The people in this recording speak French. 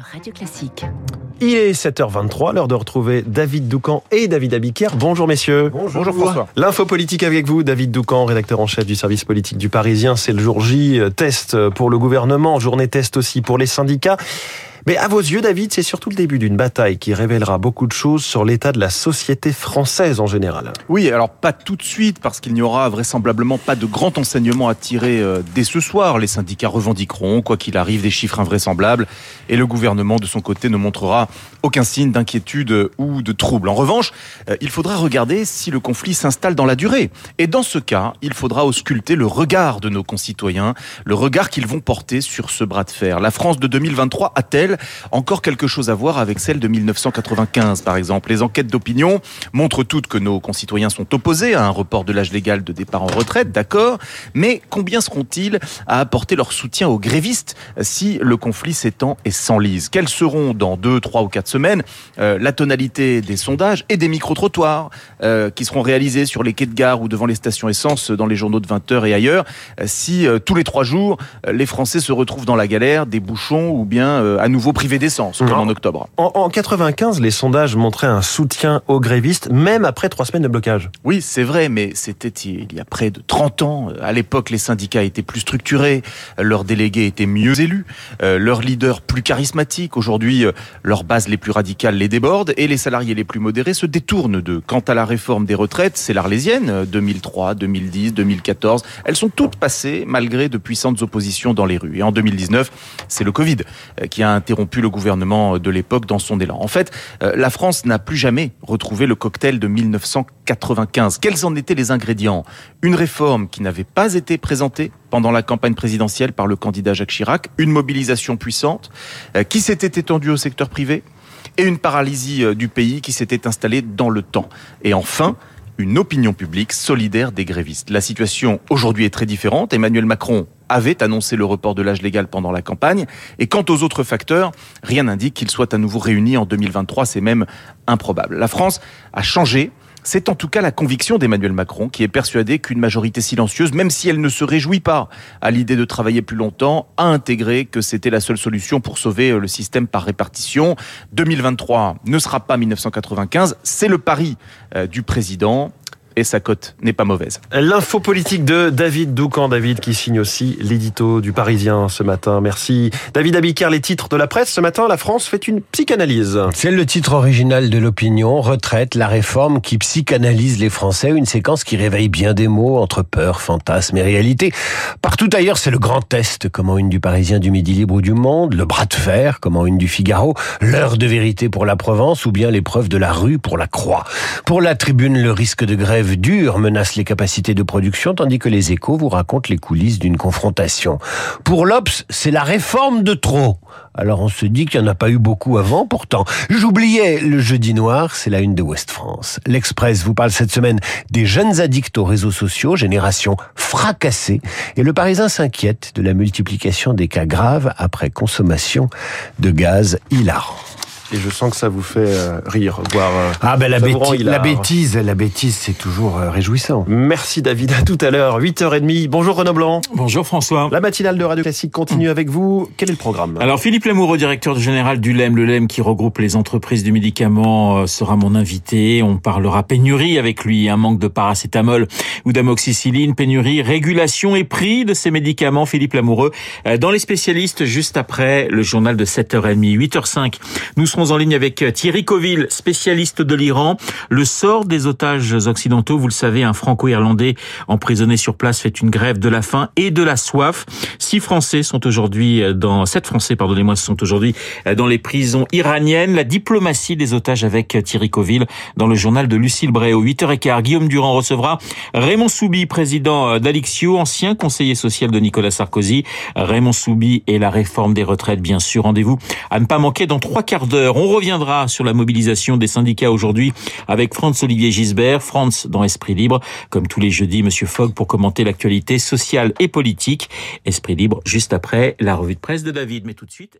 Radio Classique. Il est 7h23, l'heure de retrouver David Doucan et David Abiker. Bonjour messieurs. Bonjour, François. L'info politique avec vous, David Doucan, rédacteur en chef du service politique du Parisien. C'est le jour J, euh, test pour le gouvernement, journée test aussi pour les syndicats. Mais à vos yeux, David, c'est surtout le début d'une bataille qui révélera beaucoup de choses sur l'état de la société française en général. Oui, alors pas tout de suite, parce qu'il n'y aura vraisemblablement pas de grand enseignement à tirer euh, dès ce soir. Les syndicats revendiqueront, quoi qu'il arrive, des chiffres invraisemblables, et le gouvernement, de son côté, ne montrera aucun signe d'inquiétude ou de trouble. En revanche, euh, il faudra regarder si le conflit s'installe dans la durée. Et dans ce cas, il faudra ausculter le regard de nos concitoyens, le regard qu'ils vont porter sur ce bras de fer. La France de 2023 a-t-elle encore quelque chose à voir avec celle de 1995, par exemple? Les enquêtes d'opinion montrent toutes que nos concitoyens sont opposés à un report de l'âge légal de départ en retraite, d'accord, mais combien seront-ils à apporter leur soutien aux grévistes si le conflit s'étend et s'enlise? Quelles seront dans deux, trois ou quatre semaines euh, la tonalité des sondages et des micro-trottoirs euh, qui seront réalisés sur les quais de gare ou devant les stations essence dans les journaux de 20h et ailleurs si euh, tous les trois jours les Français se retrouvent dans la galère, des bouchons ou bien à nouveau privé d'essence, comme en octobre. En, en 95, les sondages montraient un soutien aux grévistes, même après trois semaines de blocage. Oui, c'est vrai, mais c'était il y a près de 30 ans. À l'époque, les syndicats étaient plus structurés, leurs délégués étaient mieux élus, euh, leurs leaders plus charismatiques. Aujourd'hui, euh, leurs bases les plus radicales les débordent et les salariés les plus modérés se détournent d'eux. Quant à la réforme des retraites, c'est l'Arlésienne, 2003, 2010, 2014. Elles sont toutes passées malgré de puissantes oppositions dans les rues. Et en 2019, c'est le Covid euh, qui a interrompu rompu le gouvernement de l'époque dans son élan. En fait, euh, la France n'a plus jamais retrouvé le cocktail de 1995. Quels en étaient les ingrédients? Une réforme qui n'avait pas été présentée pendant la campagne présidentielle par le candidat Jacques Chirac, une mobilisation puissante euh, qui s'était étendue au secteur privé et une paralysie euh, du pays qui s'était installée dans le temps. Et enfin, une opinion publique solidaire des grévistes. La situation aujourd'hui est très différente. Emmanuel Macron avait annoncé le report de l'âge légal pendant la campagne. Et quant aux autres facteurs, rien n'indique qu'ils soient à nouveau réunis en 2023. C'est même improbable. La France a changé. C'est en tout cas la conviction d'Emmanuel Macron qui est persuadé qu'une majorité silencieuse, même si elle ne se réjouit pas à l'idée de travailler plus longtemps, a intégré que c'était la seule solution pour sauver le système par répartition. 2023 ne sera pas 1995, c'est le pari euh, du président et sa cote n'est pas mauvaise. L'info politique de David Doucan, David qui signe aussi l'édito du Parisien ce matin. Merci. David Abiker, les titres de la presse ce matin, la France fait une psychanalyse. C'est le titre original de l'opinion, retraite, la réforme qui psychanalyse les Français, une séquence qui réveille bien des mots entre peur, fantasme et réalité. Partout ailleurs, c'est le grand test, comme en une du Parisien du Midi Libre ou du Monde, le bras de fer, comme en une du Figaro, l'heure de vérité pour la Provence ou bien l'épreuve de la rue pour la Croix? Pour la tribune, le risque de grève dur menace les capacités de production, tandis que les échos vous racontent les coulisses d'une confrontation. Pour l'Obs, c'est la réforme de trop. Alors on se dit qu'il n'y en a pas eu beaucoup avant, pourtant. J'oubliais le jeudi noir, c'est la une de Ouest France. L'Express vous parle cette semaine des jeunes addicts aux réseaux sociaux, génération fracassée, et le Parisien s'inquiète de la multiplication des cas graves après consommation de gaz hilarant. Et je sens que ça vous fait euh, rire, voire euh, ah ben la, bêtise, la bêtise, la bêtise, c'est toujours euh, réjouissant. Merci David. À tout à l'heure, 8h30. Bonjour Renaud Blanc. Bonjour François. La matinale de Radio Classique continue avec vous. Quel est le programme? Alors Philippe Lamoureux, directeur général du LEM, le LEM qui regroupe les entreprises du médicament, sera mon invité. On parlera pénurie avec lui, un manque de paracétamol ou d'amoxicilline, pénurie, régulation et prix de ces médicaments. Philippe Lamoureux dans les spécialistes juste après le journal de 7h30, 8h05. Nous en ligne avec Thierry Coville, spécialiste de l'Iran. Le sort des otages occidentaux, vous le savez, un franco-irlandais emprisonné sur place fait une grève de la faim et de la soif. Six Français sont aujourd'hui dans, sept Français, pardonnez-moi, sont aujourd'hui dans les prisons iraniennes. La diplomatie des otages avec Thierry Coville dans le journal de Lucille Bréau. 8h15, Guillaume Durand recevra Raymond Soubi, président d'Alixio, ancien conseiller social de Nicolas Sarkozy. Raymond Soubi et la réforme des retraites, bien sûr. Rendez-vous à ne pas manquer dans trois quarts d'heure. On reviendra sur la mobilisation des syndicats aujourd'hui avec Franz-Olivier Gisbert, France dans Esprit Libre, comme tous les jeudis, Monsieur Fogg pour commenter l'actualité sociale et politique. Esprit Libre juste après la revue de presse de David. Mais tout de suite.